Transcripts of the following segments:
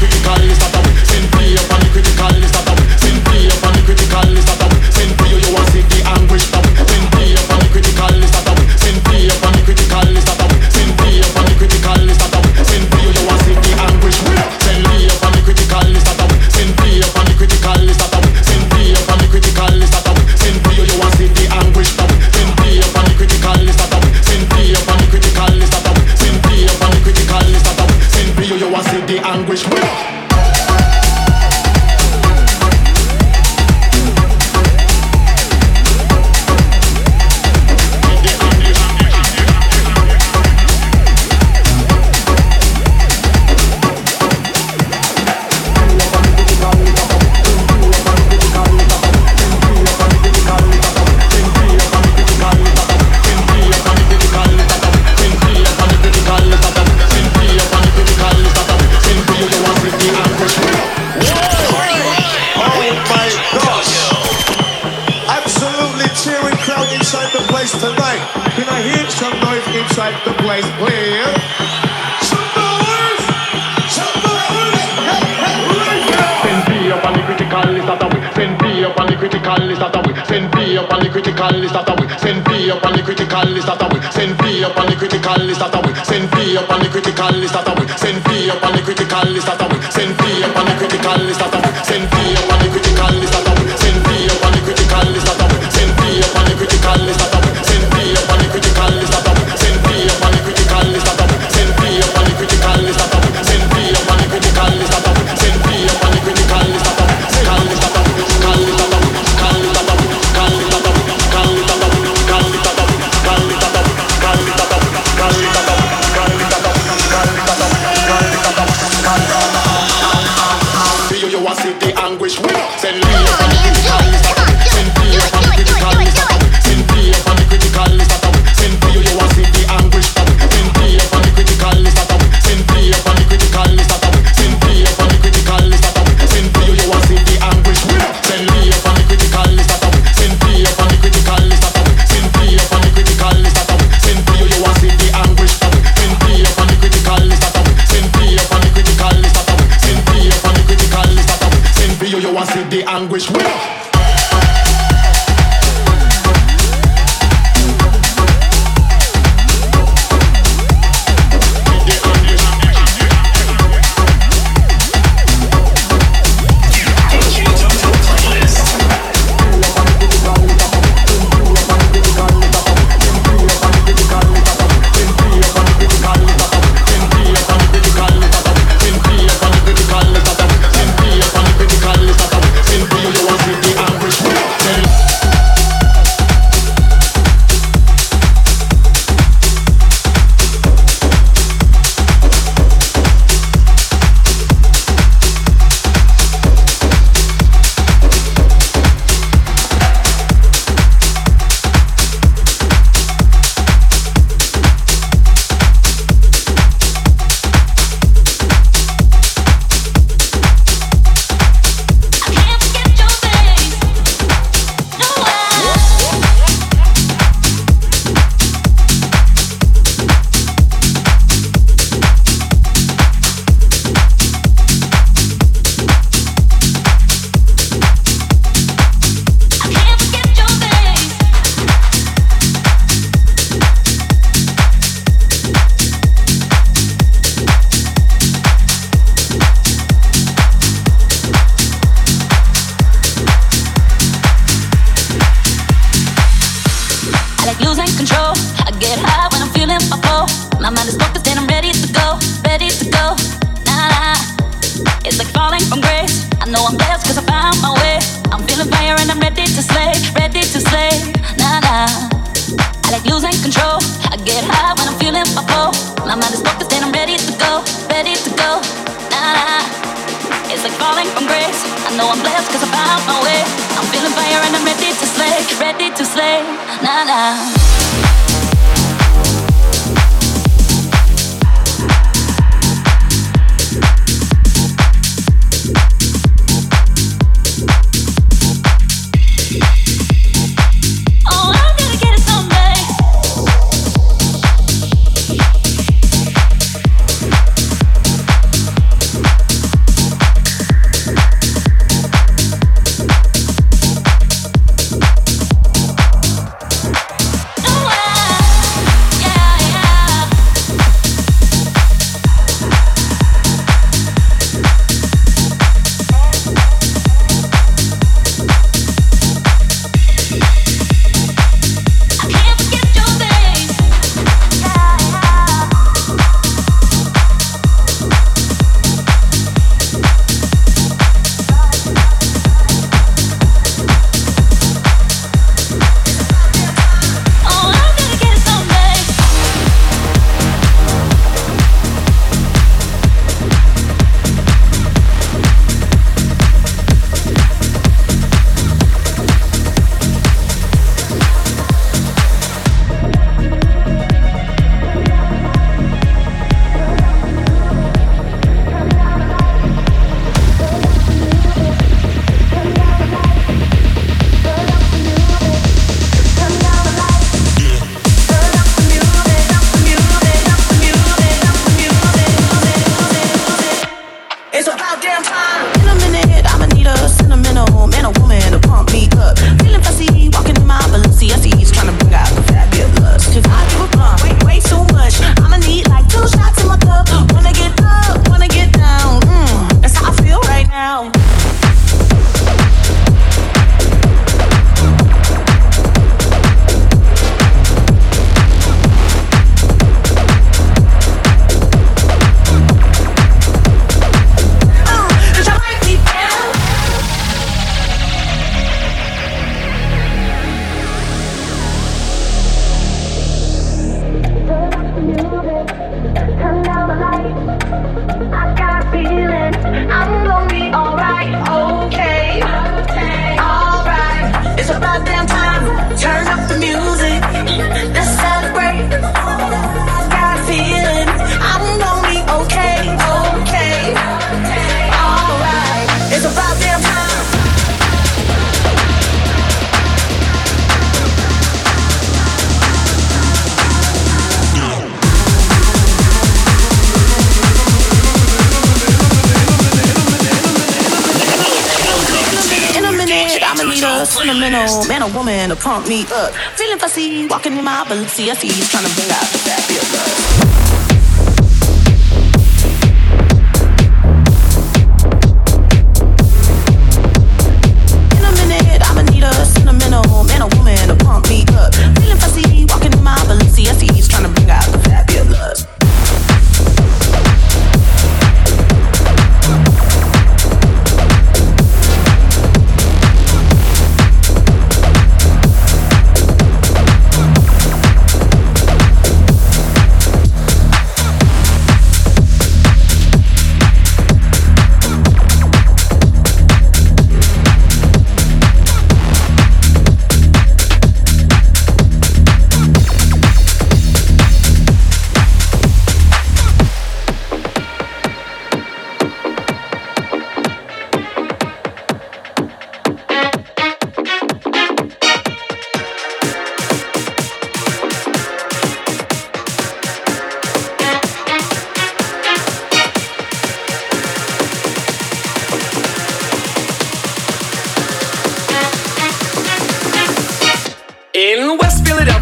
Call see, I see.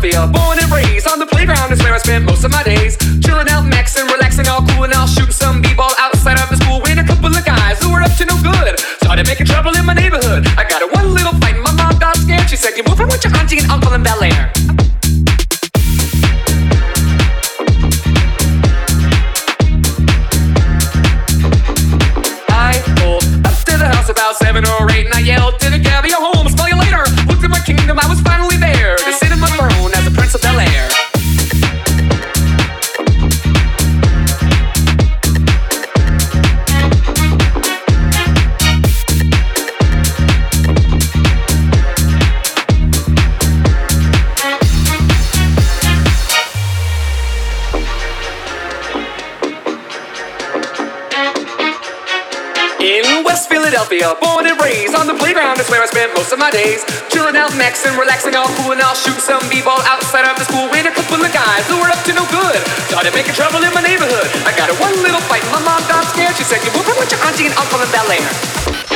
feel. Born and raised on the playground is where I spent most of my days. Chilling out, maxing, relaxing, all cool and all shooting some b-ball outside of the school. When a couple of guys who were up to no good started making trouble in my neighborhood. I got a one little fight, my mom got scared. She said, "You move from with your auntie and uncle in Bel Air." I pulled up to the house about seven or eight, and I yelled to the girl. Born and raised on the playground That's where I spent most of my days. Chilling out, maxing, relaxing, all cool, and I'll shoot some b-ball outside of the school when a couple of guys who were up to no good started making trouble in my neighborhood. I got a one little fight, my mom got scared. She said, "You move with your auntie and uncle in Bel Air."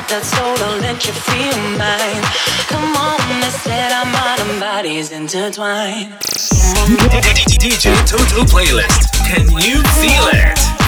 got that soul, i let you feel mine. Come on, let's let our modern bodies intertwine. DJ Toto Playlist. Can you feel it?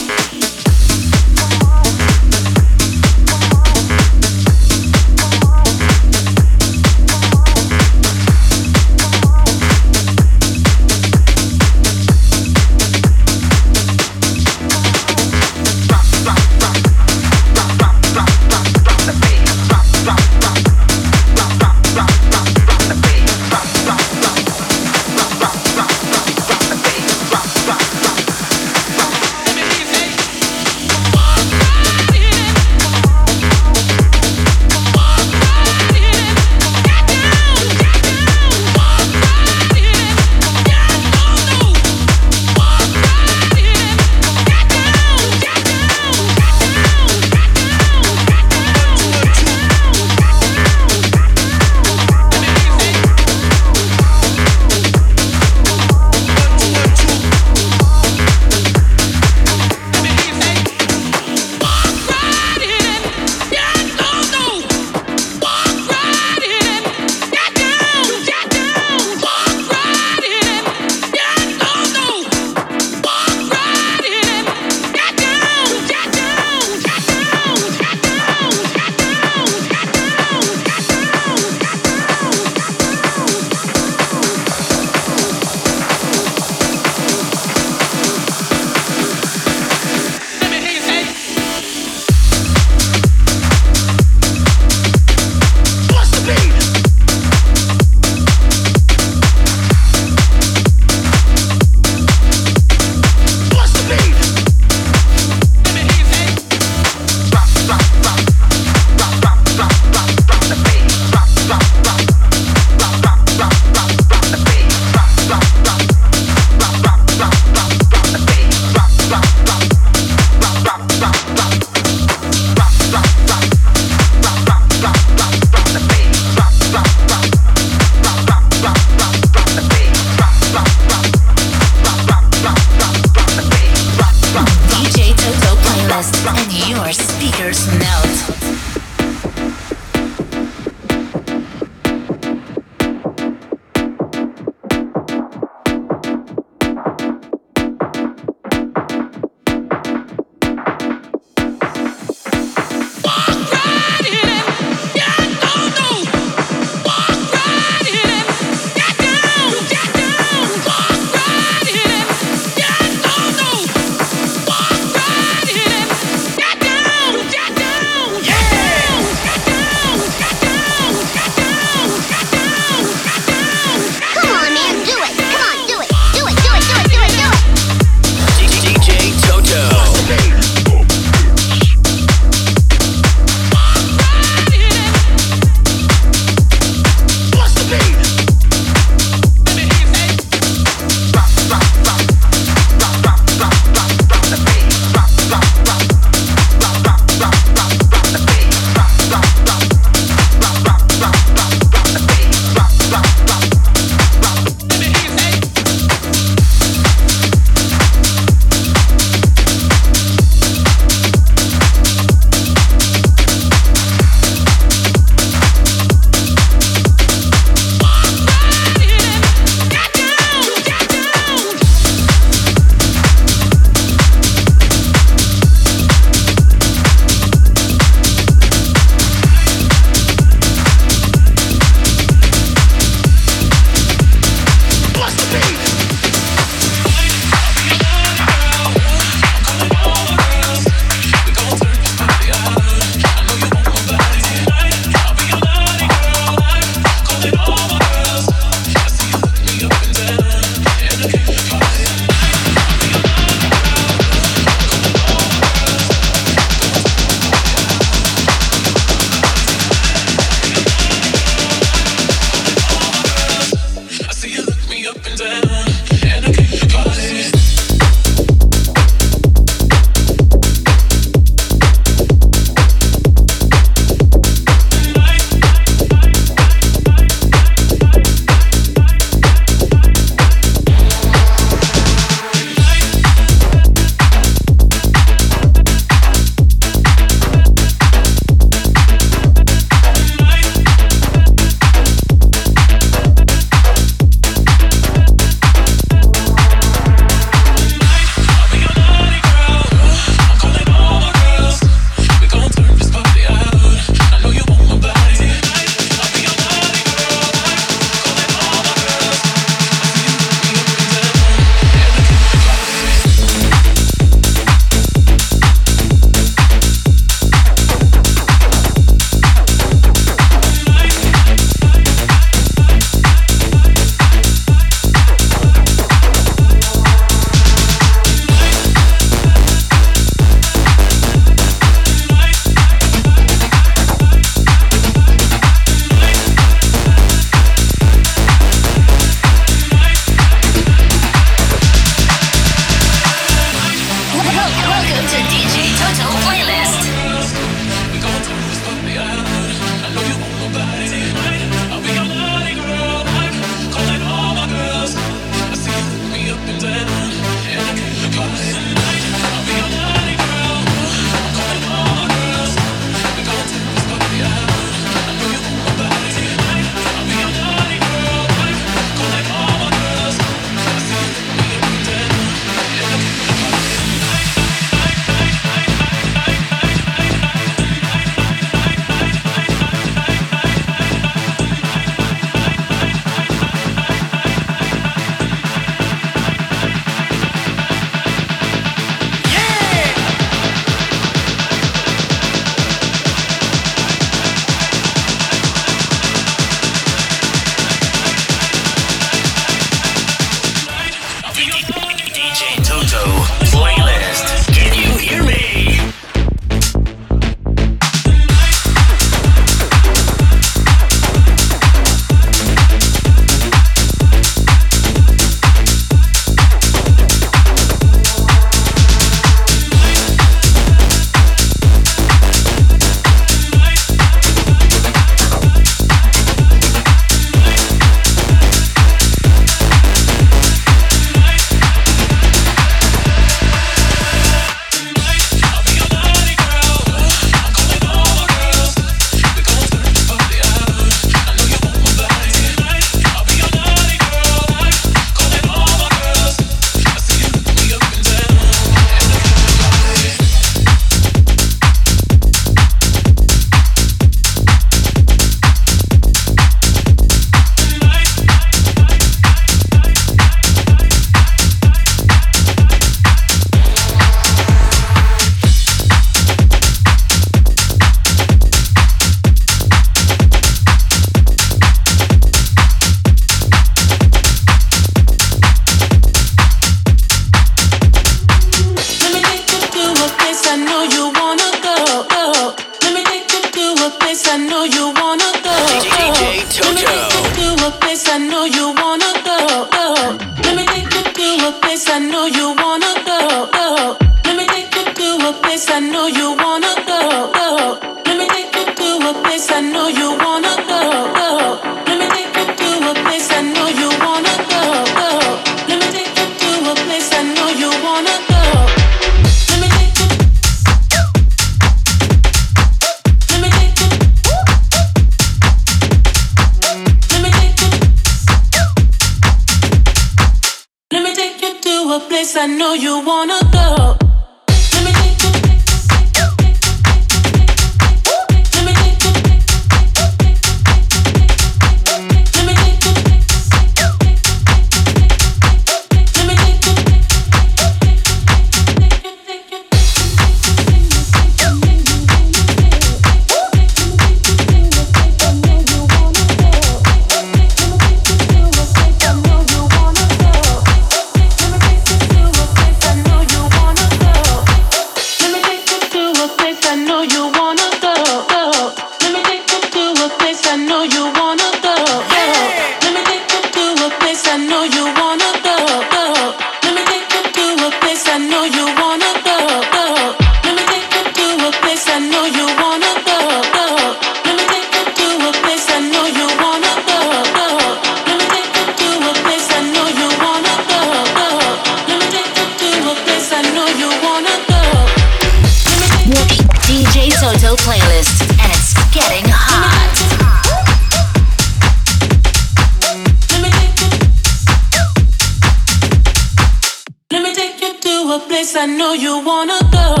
I know you wanna go.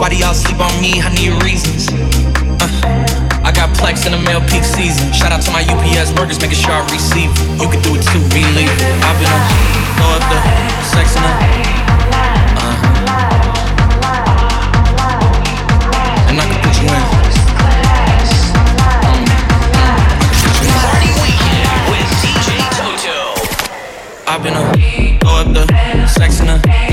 Why do y'all sleep on me? I need reasons. Uh, I got plex in the mail peak season. Shout out to my UPS workers, making sure I receive. You can do it too, believe it. I've been on throw up the sex in the. Uh, and I can put you in. I've been a throw up the sex in the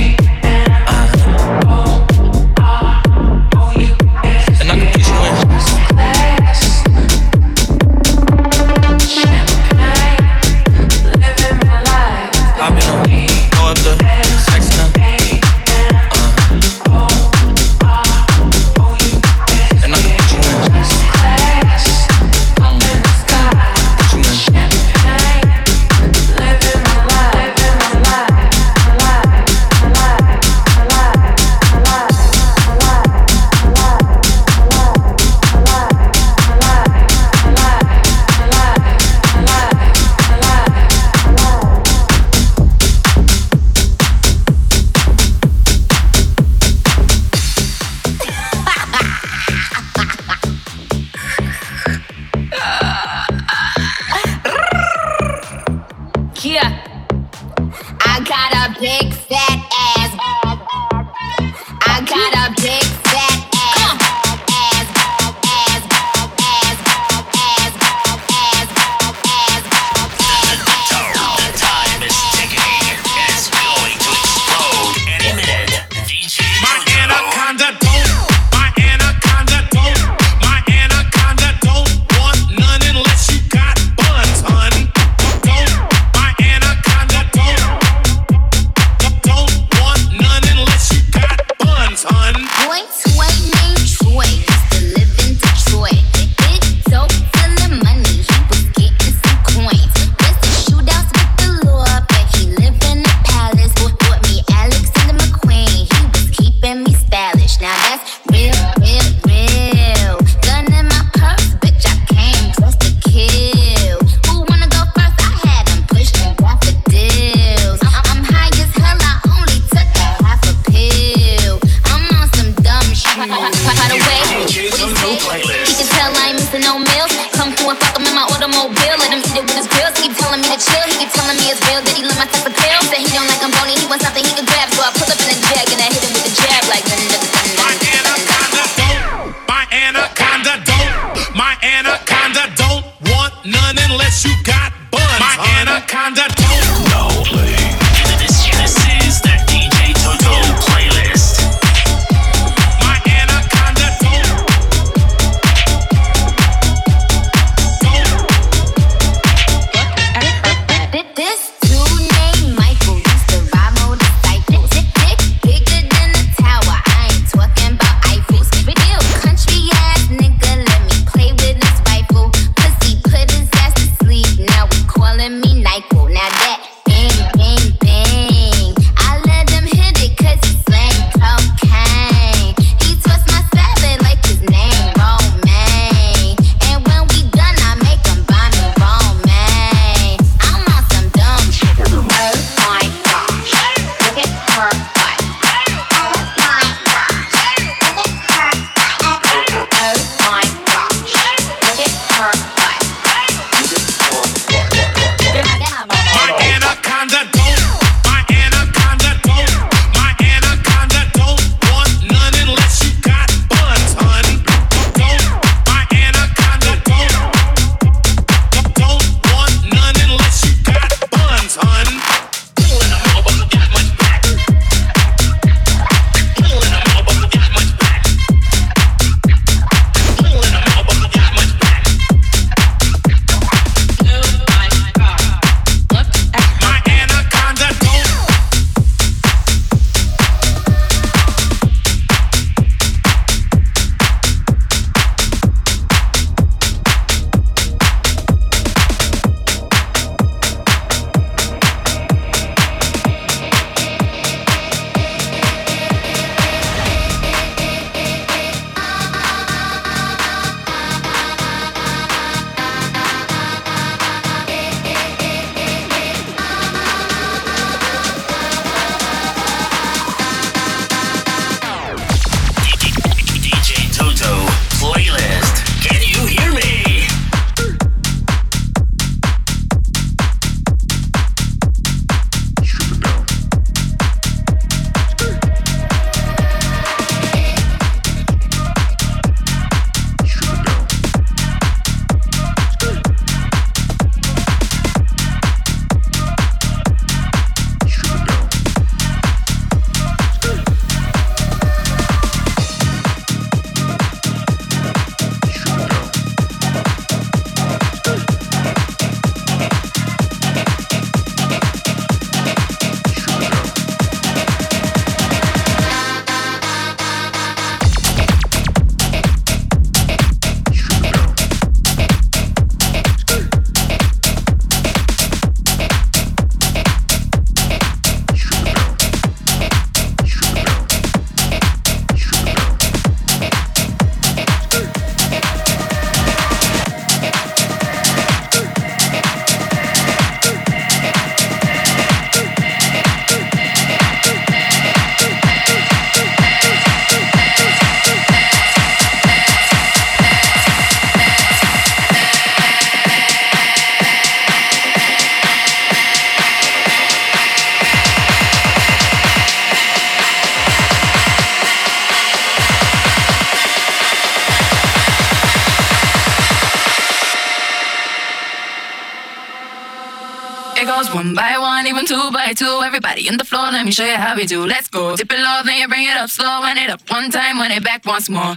Let me show you how we do. Let's go. Dip it low, then you bring it up slow. Wind it up one time, wind it back once more.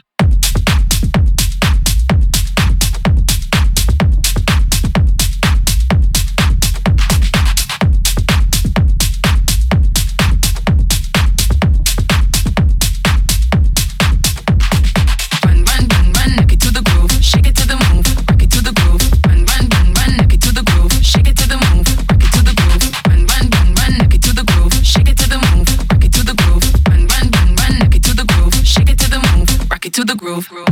groove. groove.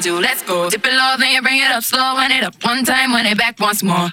do. Let's go. Dip it low, then you bring it up slow. Wind it up one time, wind it back once more.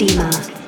Steamer.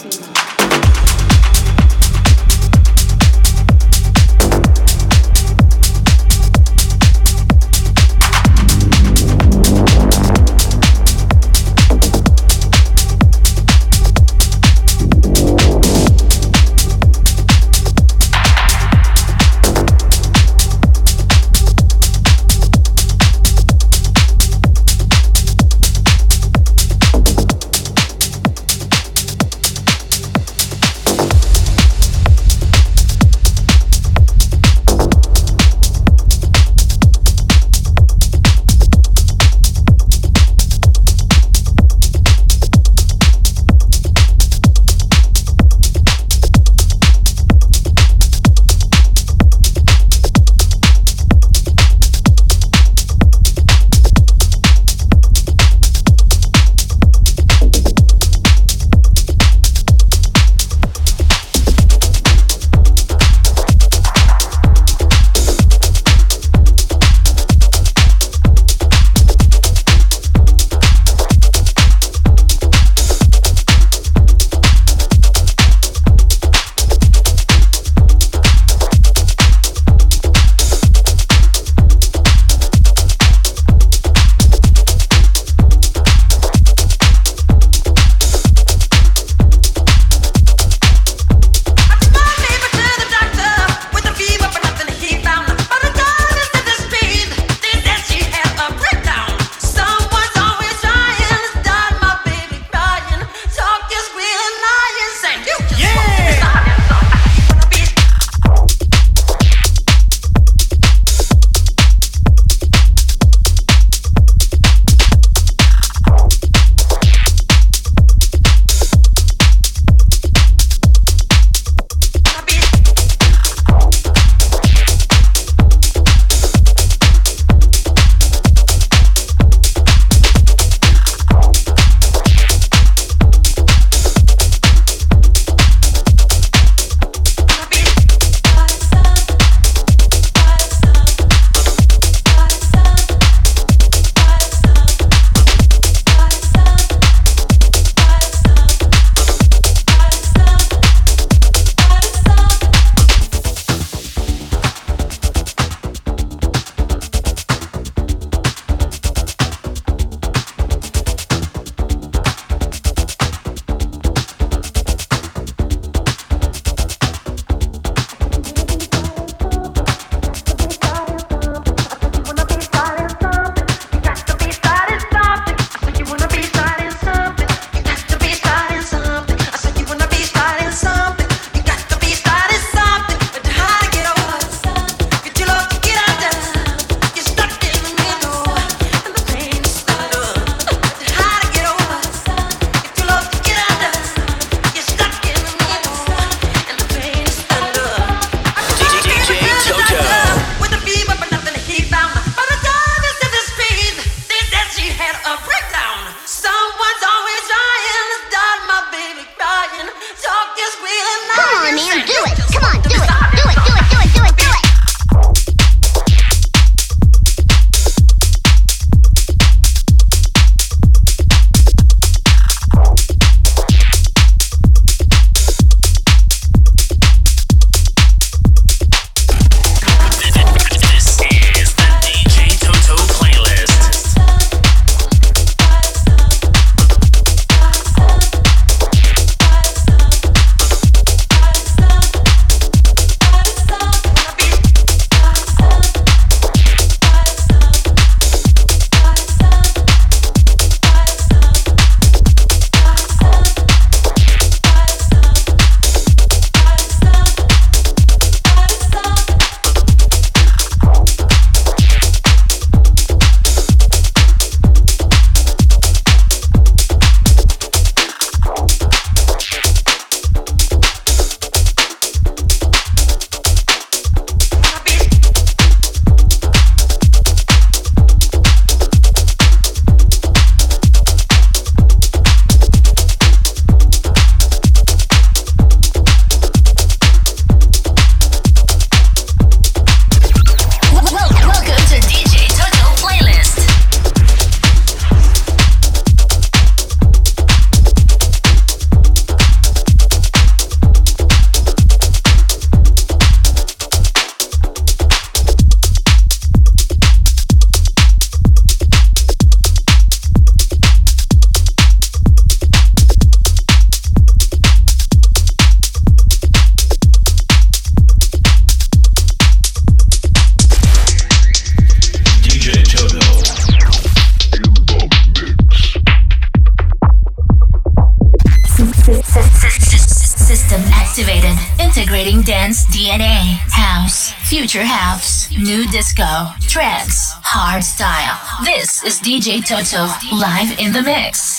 DJ Toto live in the mix.